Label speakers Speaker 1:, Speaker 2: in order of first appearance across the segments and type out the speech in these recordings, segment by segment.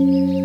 Speaker 1: Thank you.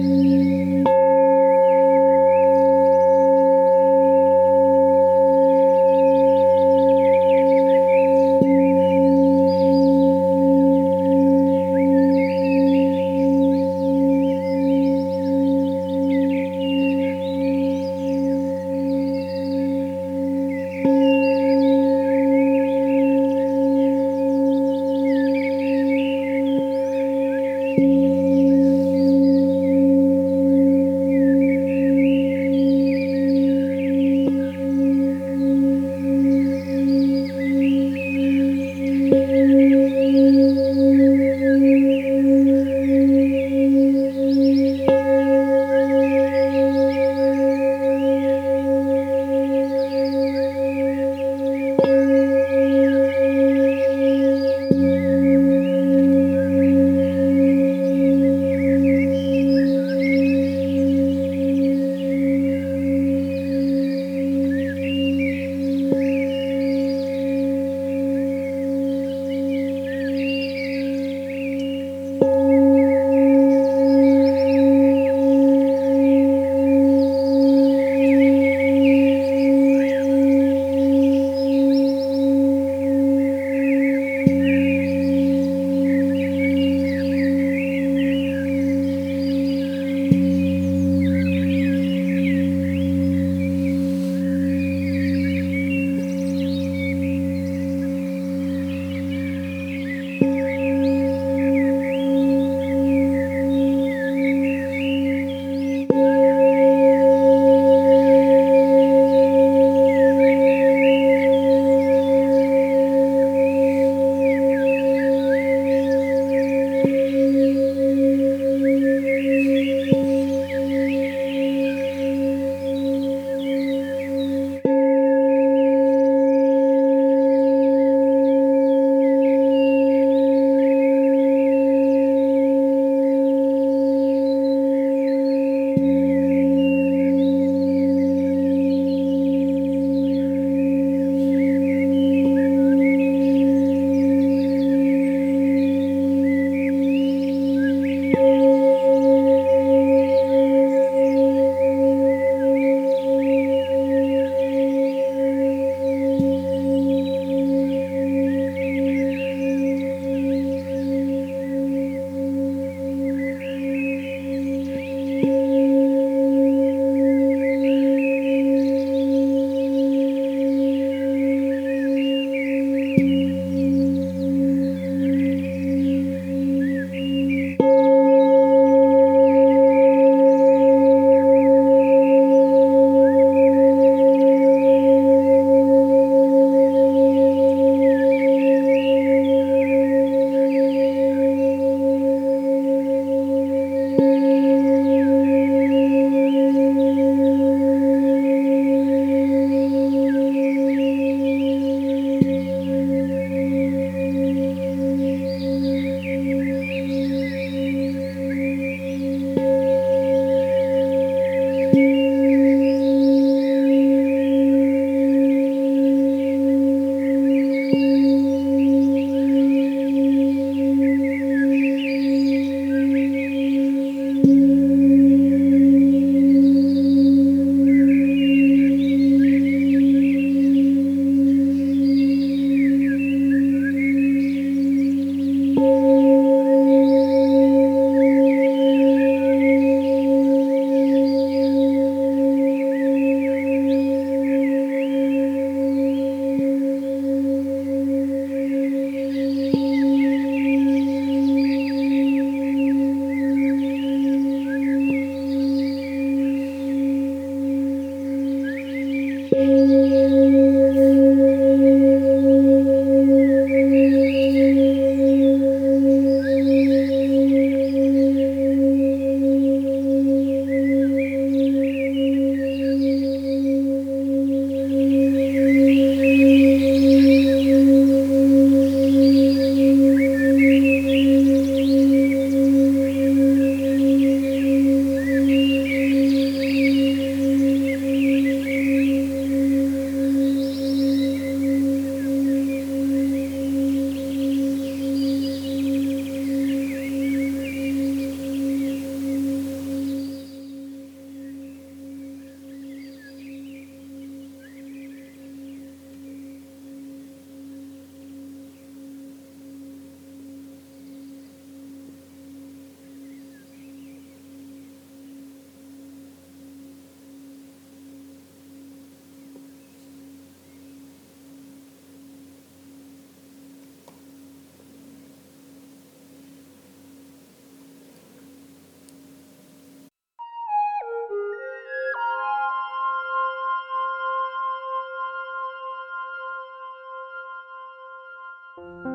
Speaker 1: Thank you.